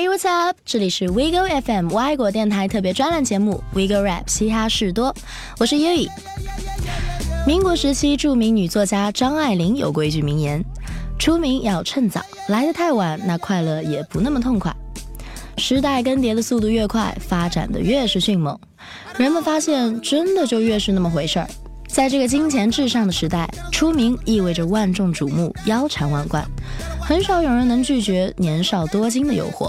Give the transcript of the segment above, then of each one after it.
Hey, what's up？这里是 WeGo FM 外国电台特别专栏节目 WeGo Rap 嘻哈事多，我是 Yui 民国时期著名女作家张爱玲有过一句名言：“出名要趁早，来得太晚，那快乐也不那么痛快。”时代更迭的速度越快，发展的越是迅猛，人们发现真的就越是那么回事儿。在这个金钱至上的时代，出名意味着万众瞩目、腰缠万贯，很少有人能拒绝年少多金的诱惑。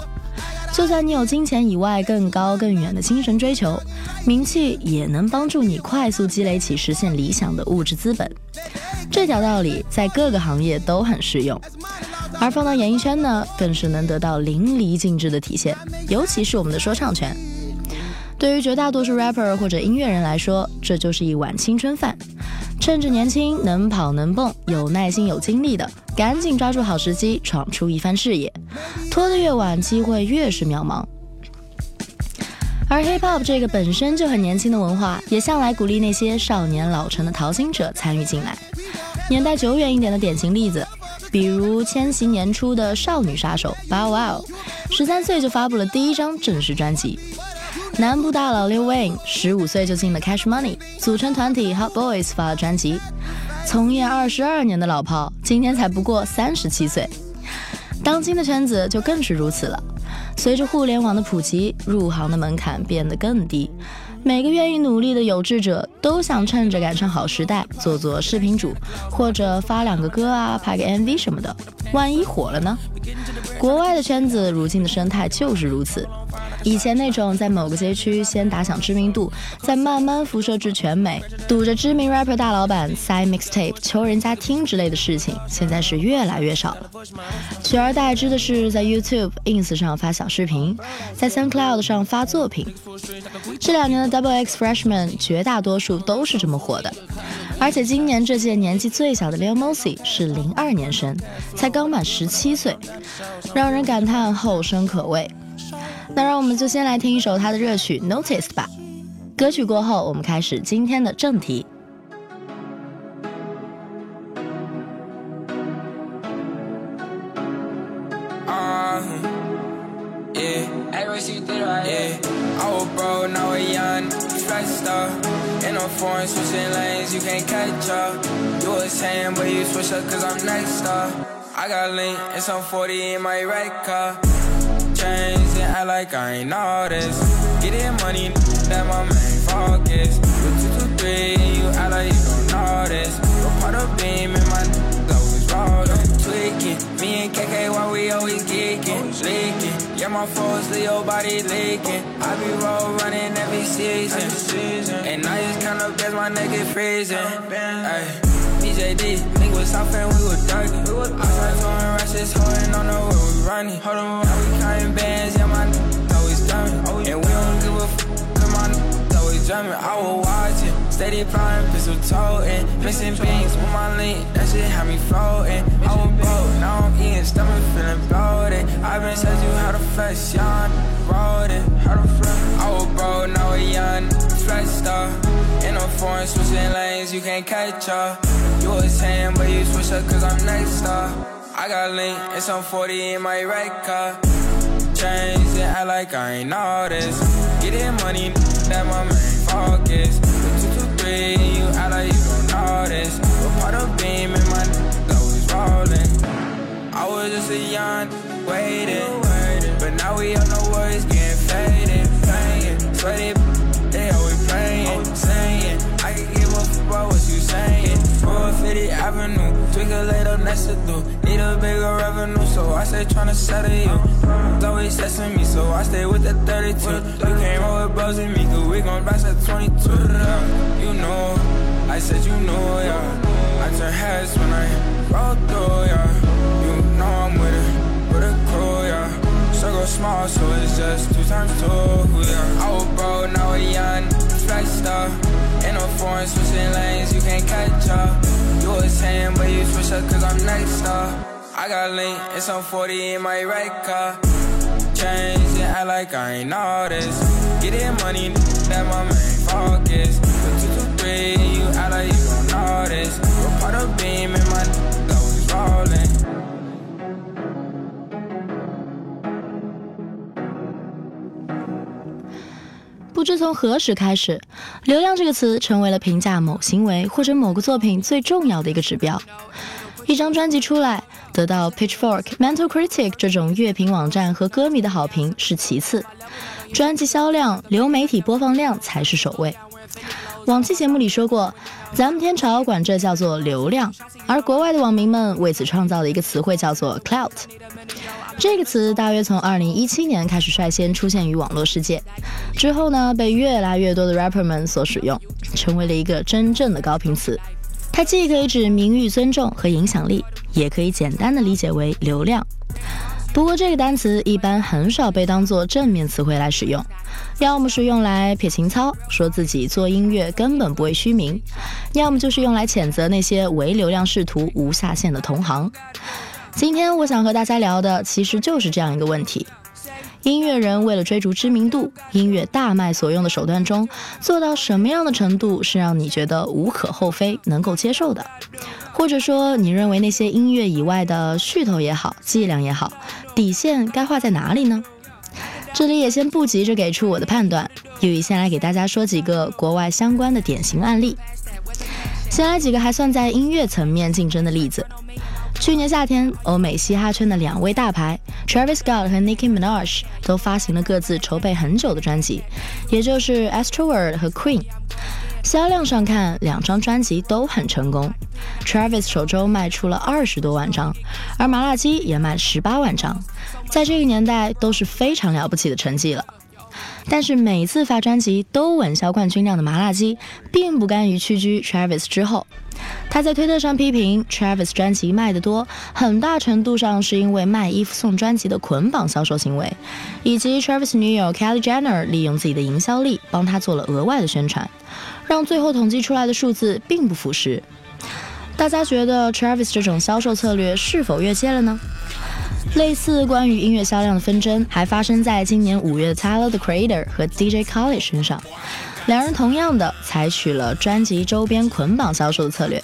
就算你有金钱以外更高更远的精神追求，名气也能帮助你快速积累起实现理想的物质资本。这条道理在各个行业都很适用，而放到演艺圈呢，更是能得到淋漓尽致的体现，尤其是我们的说唱圈。对于绝大多数 rapper 或者音乐人来说，这就是一碗青春饭。趁着年轻，能跑能蹦，有耐心有精力的，赶紧抓住好时机，闯出一番事业。拖得越晚，机会越是渺茫。而 hip hop 这个本身就很年轻的文化，也向来鼓励那些少年老成的淘金者参与进来。年代久远一点的典型例子，比如千禧年初的少女杀手 Bow Wow，十三岁就发布了第一张正式专辑。南部大佬 Lil Wayne 十五岁就进了 Cash Money，组成团体 Hot Boys 发了专辑。从业二十二年的老炮，今年才不过三十七岁。当今的圈子就更是如此了。随着互联网的普及，入行的门槛变得更低。每个愿意努力的有志者都想趁着赶上好时代，做做视频主，或者发两个歌啊，拍个 MV 什么的。万一火了呢？国外的圈子如今的生态就是如此。以前那种在某个街区先打响知名度，再慢慢辐射至全美，堵着知名 rapper 大老板塞 mixtape 求人家听之类的事情，现在是越来越少了。取而代之的是在 YouTube、Ins 上发小视频，在 SoundCloud 上发作品。这两年的 Double X Freshman 绝大多数都是这么火的。而且今年这届年纪最小的 Lil Mosey 是零二年生，才刚满十七岁，让人感叹后生可畏。那让我们就先来听一首他的热曲《Noticed》吧。歌曲过后，我们开始今天的正题。chains and act like I ain't this. Getting money, that my main focus. You two, two, three, you act like you don't know this. You're part of beam and my always rolling, tweaking. Me and KK, why we always geeking, leaking. Yeah, my foes, Leo body leaking. I be roll running every season. And I just up as my nigga freezing. Ay. BJD, nigga was soft and we was dirty. Started throwing rushes, holding on the road we running. Hold on, now we counting bands, yeah, my always drumming. And we don't give a f, cause my always drumming. I was watching, steady plotting, pistol toting. Missing beans with my link, that shit had me floating. I was broke, now I'm eating, stomach feeling bloated. i been said you how to flex, young, rolled it. How to flex. I was broke, now we young, flex star. In a foreign, switching lanes, you can't catch up. You was saying, but you switch up cause I'm next star. I got link and some 40 in my right car. Change and act like I ain't all this. Getting money, that my main focus. Three, you act like you don't know this. Part of beam and my always rolling. I was just a young waiting, but now we on the words getting later next to do. Need a bigger revenue, so I stay tryna settle you. Always testing me, so I stay with the 32. You can't roll with with me, cause we gon' blast at 22. You know, I said you know, yeah. I turn heads when I roll through, yeah. You know I'm with it, with a crew, yeah. Circle small, so it's just two times two, yeah. Oh, I was broke, now we young, flex star. In a foreign, switching lanes, you can't catch up. Was saying, but you switch up cause I'm next star. I got link it's on 40 in my right car. Change and act like I ain't all this. Getting money, that my main focus. But two, two, three, you act like you don't. We're part of beam and my always rolling. 不知从何时开始，流量这个词成为了评价某行为或者某个作品最重要的一个指标。一张专辑出来，得到 Pitchfork、Mental Critic 这种乐评网站和歌迷的好评是其次，专辑销量、流媒体播放量才是首位。往期节目里说过，咱们天朝管这叫做流量，而国外的网民们为此创造了一个词汇叫做 clout。这个词大约从2017年开始率先出现于网络世界，之后呢，被越来越多的 rapper 们所使用，成为了一个真正的高频词。它既可以指名誉、尊重和影响力，也可以简单的理解为流量。不过，这个单词一般很少被当作正面词汇来使用，要么是用来撇情操，说自己做音乐根本不为虚名；要么就是用来谴责那些唯流量试图无下限的同行。今天我想和大家聊的，其实就是这样一个问题：音乐人为了追逐知名度，音乐大卖所用的手段中，做到什么样的程度是让你觉得无可厚非、能够接受的？或者说，你认为那些音乐以外的噱头也好、伎俩也好，底线该画在哪里呢？这里也先不急着给出我的判断，又以先来给大家说几个国外相关的典型案例。先来几个还算在音乐层面竞争的例子。去年夏天，欧美嘻哈圈的两位大牌 Travis Scott 和 Nicki Minaj 都发行了各自筹备很久的专辑，也就是 Astro World 和 Queen。销量上看，两张专辑都很成功。Travis 首周卖出了二十多万张，而麻辣鸡也卖十八万张，在这个年代都是非常了不起的成绩了。但是每次发专辑都稳销冠军量的麻辣鸡，并不甘于屈居 Travis 之后。他在推特上批评 Travis 专辑卖得多，很大程度上是因为卖衣服送专辑的捆绑销售行为，以及 Travis 女友 Kelly Jenner 利用自己的营销力帮他做了额外的宣传，让最后统计出来的数字并不符实。大家觉得 Travis 这种销售策略是否越界了呢？类似关于音乐销量的纷争还发生在今年五月的 Tyler the Creator 和 DJ Khaled 身上。两人同样的采取了专辑周边捆绑销售的策略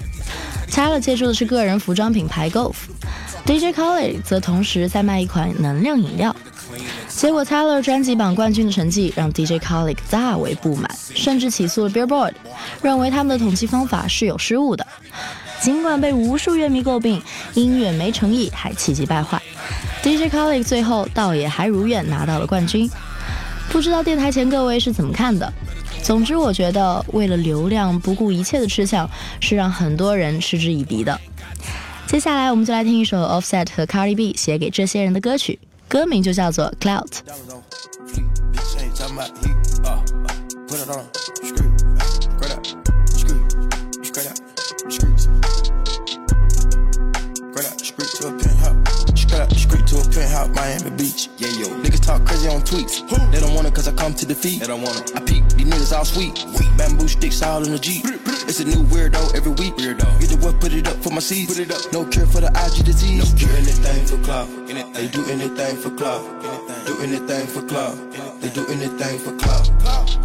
，Tyler 借助的是个人服装品牌 Golf，DJ Khaled 则同时在卖一款能量饮料。结果 Tyler 专辑榜冠军的成绩让 DJ Khaled 大为不满，甚至起诉了 Billboard，认为他们的统计方法是有失误的。尽管被无数乐迷诟病音乐没诚意，还气急败坏，DJ Khaled 最后倒也还如愿拿到了冠军。不知道电台前各位是怎么看的？总之，我觉得为了流量不顾一切的吃相，是让很多人嗤之以鼻的。接下来，我们就来听一首 Offset 和 Cardi B 写给这些人的歌曲，歌名就叫做《Clout》。Penthouse, Miami Beach. Yeah, yo. Niggas talk crazy on tweets. Who? They don't want it cause I come to defeat. They don't want it. I peek, these niggas all sweet. Weak. Bamboo sticks all in the Jeep. It's a new weirdo every week. Weirdo. Get the what, put it up for my seeds. Put it up. No cure for the IG disease. No cure. Do anything for clout. They do anything for clout. Do anything for clout. They do anything for club.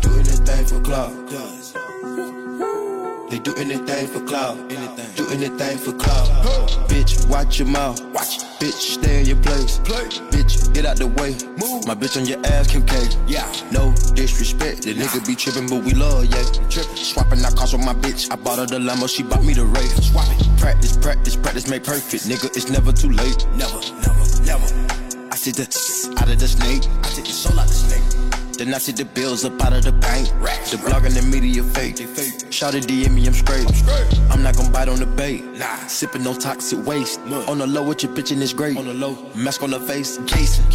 Do anything for clout. They do anything for clout. Anything. Do anything for clout. Bitch, watch your mouth. Watch. Bitch, stay in your place. Play. Bitch, get out the way. Move. My bitch on your ass, Kim K. Yeah. No disrespect. The nigga be tripping, but we love, yeah. Trippin'. Swapping out cars with my bitch. I bought her the limo, she bought me the Wraith. Swap it. Practice, practice, practice, make perfect. Nigga, it's never too late. Never, never, never. I see the out of the snake. I take the soul out the snake. Then I see the bills up out of the bank. The blog and the media fake. Shout it DM me, I'm straight. I'm not gon' bite on the bait. Nah, sipping no toxic waste. On the low, with your bitch this great. On the low, mask on the face, Jason.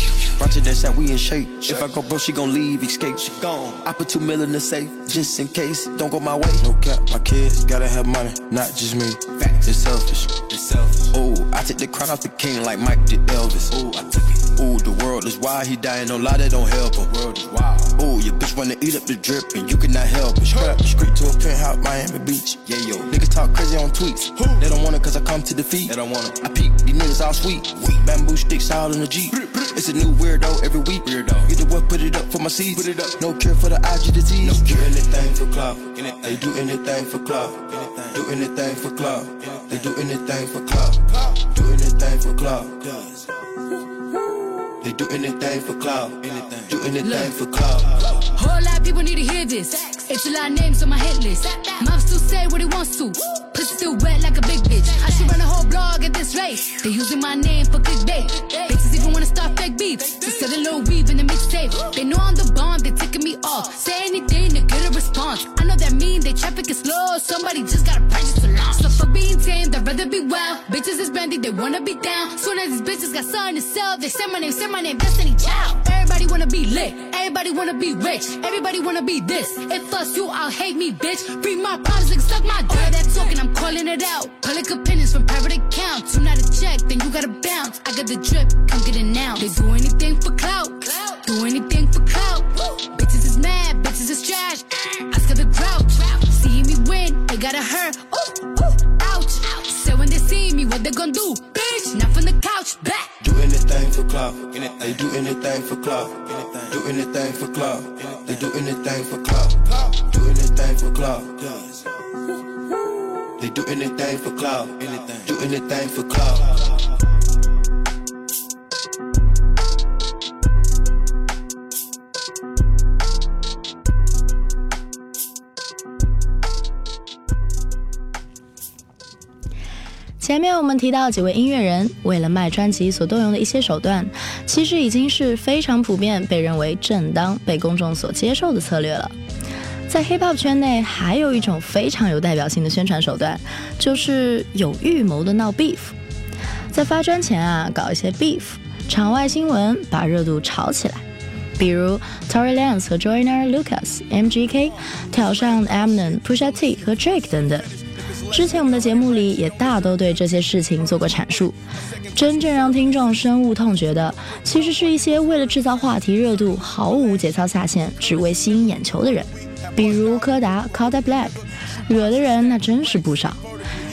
Roger that sound, we in shape. If I go broke, she gon' leave, escape. She gone. I put two mil in the safe, just in case. Don't go my way. No cap, my kids gotta have money, not just me. Facts. It's selfish. It's selfish. Ooh, I take the crown off the king like Mike did Elvis. Ooh, I took it. Ooh, the world is wild, he dying, no lie, that don't help him. World is wild. Ooh, your bitch wanna eat up the drip, and you cannot help it. Strap street to a penthouse, Miami Beach. Yeah, yo. Niggas talk crazy on tweets. Who? They don't want it cause I come to defeat. They don't want it. I peek, these niggas all sweet. Weak. Bamboo sticks all in the Jeep. It's a new weirdo every week. Weirdo. Get the what, put it up for my seeds. Put it up. No cure for the IG disease. No cure. Do anything for clout. They do anything for clout. Do anything for clout. They do anything for club. Do anything for clout. They do anything for cloud. Anything. Do anything Look. for cloud. Whole lot of people need to hear forgive this. It's a lot of names on my hit list. Mouth still say what he wants to. Pussy still wet like a big bitch. I should run a whole blog at this rate. They using my name for clickbait. Bitches even wanna start fake beef. Just set a little weave in the mixtape. They know I'm the bomb, they ticking me off. Say anything to get a response. I know that mean they traffic is slow. Somebody just gotta wanna be down. Soon as these bitches got something to sell, they say my name, say my name, Destiny Child. Everybody wanna be lit, everybody wanna be rich, everybody wanna be this. If us you, I'll hate me, bitch. Free my problems and suck my dick. All That talking, I'm calling it out. Public opinions from private accounts. You not a check, then you gotta bounce. I got the drip, come get it now. They do anything for clout, do anything for clout. Bitches is mad, bitches is trash. I of the drought. See me win, they gotta hurt. Ooh, ooh, they gon' do? Bitch, not from the couch, back. Do anything for clout. They do anything for clout. Do anything for clout. They do anything for clout. Do anything for clout. They do anything for clout. Do anything for clout. 前面我们提到几位音乐人为了卖专辑所动用的一些手段，其实已经是非常普遍、被认为正当、被公众所接受的策略了。在 hip hop 圈内，还有一种非常有代表性的宣传手段，就是有预谋的闹 beef。在发专前啊，搞一些 beef，场外新闻把热度炒起来。比如 Tory Lanez 和 Joyner Lucas、MGK 挑上 Eminem、Pusha T 和 Drake 等等。之前我们的节目里也大都对这些事情做过阐述。真正让听众深恶痛绝的，其实是一些为了制造话题热度，毫无节操下限，只为吸引眼球的人。比如柯达 Kodak Black，惹的人那真是不少。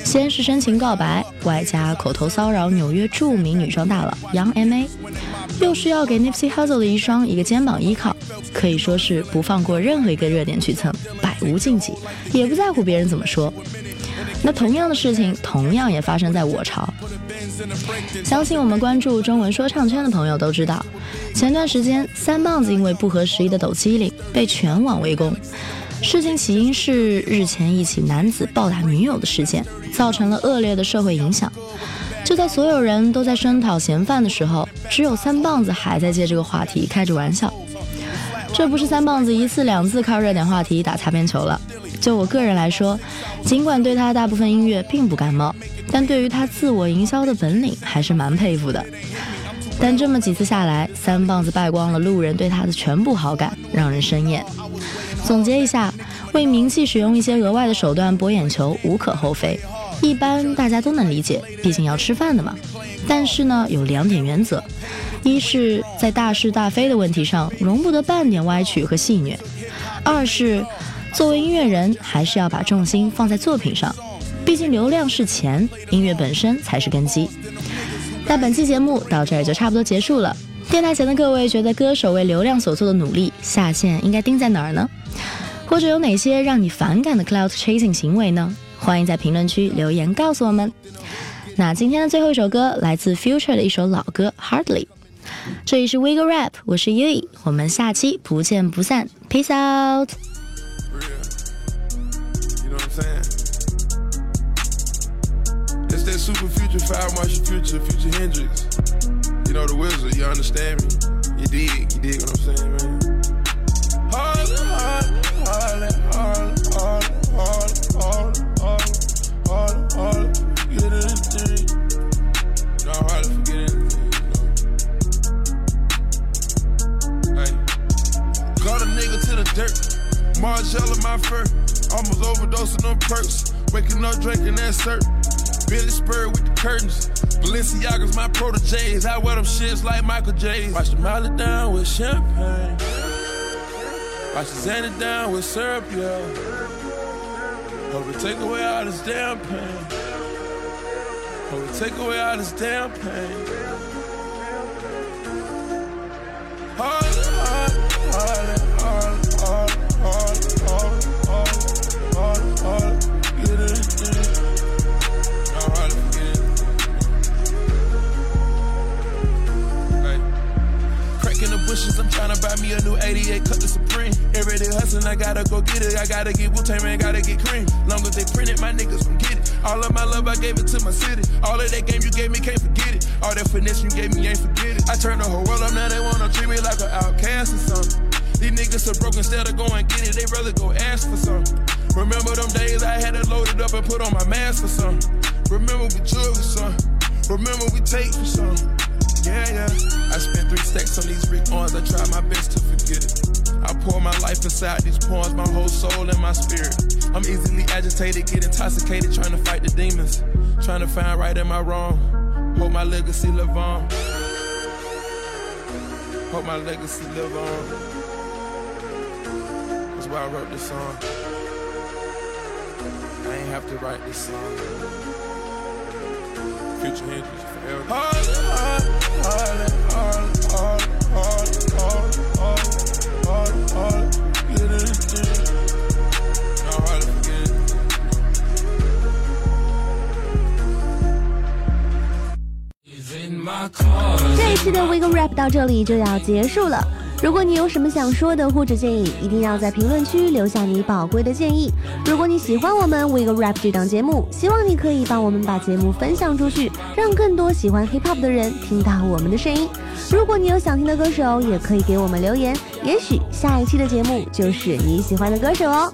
先是深情告白，外加口头骚扰纽约著名女装大佬 Young M.A，又是要给 Nipsey Hussle 的遗孀一个肩膀依靠，可以说是不放过任何一个热点去蹭，百无禁忌，也不在乎别人怎么说。那同样的事情，同样也发生在我朝。相信我们关注中文说唱圈的朋友都知道，前段时间三棒子因为不合时宜的抖机灵被全网围攻。事情起因是日前一起男子暴打女友的事件，造成了恶劣的社会影响。就在所有人都在声讨嫌犯的时候，只有三棒子还在借这个话题开着玩笑。这不是三棒子一次两次靠热点话题打擦边球了。就我个人来说，尽管对他大部分音乐并不感冒，但对于他自我营销的本领还是蛮佩服的。但这么几次下来，三棒子败光了路人对他的全部好感，让人生厌。总结一下，为名气使用一些额外的手段博眼球无可厚非，一般大家都能理解，毕竟要吃饭的嘛。但是呢，有两点原则：一是，在大是大非的问题上容不得半点歪曲和戏谑；二是。作为音乐人，还是要把重心放在作品上，毕竟流量是钱，音乐本身才是根基。那本期节目到这儿就差不多结束了。电台前的各位觉得歌手为流量所做的努力下限应该定在哪儿呢？或者有哪些让你反感的 cloud chasing 行为呢？欢迎在评论区留言告诉我们。那今天的最后一首歌来自 Future 的一首老歌 Hardly。这里是 Wiggle Rap，我是 Yui，我们下期不见不散，Peace out。Saying? It's that super future, five Martian future, future Hendrix. You know the wizard, you understand me? You dig, you dig what I'm saying, man? Syrup. Billy Spur with the curtains. Balenciaga's my proteges. I wear them shits like Michael J. Watch the down with champagne. Watch the Xanny down with syrup, yo. Hope it take away all this damn pain. Hope it take away all this damn pain. Buy me a new 88, cut the Supreme. Everyday hustle. listen, I gotta go get it. I gotta get Wu Tang, man, gotta get cream. Long as they print it, my niggas gon' get it. All of my love, I gave it to my city. All of that game you gave me, can't forget it. All that finesse you gave me, ain't forget it. I turned the whole world up, now they wanna treat me like an outcast or something. These niggas are broke instead of going get it, they rather go ask for something. Remember them days I had it loaded up and put on my mask for something. Remember we drug for something. Remember we take for something. Yeah, yeah. I spent three stacks on these Rick. I tried my best to forget it. I pour my life inside these poems, my whole soul and my spirit. I'm easily agitated, get intoxicated, trying to fight the demons. Trying to find right and my wrong. Hope my legacy live on. Hope my legacy live on. That's why I wrote this song. I ain't have to write this song. Future Hendrix forever. Harlem, Harlem, Harlem, Harlem, Harlem, Harlem, Harlem, Harlem, get it, No, Harlem, forget it. My car. 这一期的 Wiggle Rap 到这里就要结束了。如果你有什么想说的或者建议，一定要在评论区留下你宝贵的建议。如果你喜欢我们 Wiggle Rap 这档节目，希望你可以帮我们把节目分享出去，让更多喜欢 Hip Hop 的人听到我们的声音。如果你有想听的歌手，也可以给我们留言，也许下一期的节目就是你喜欢的歌手哦。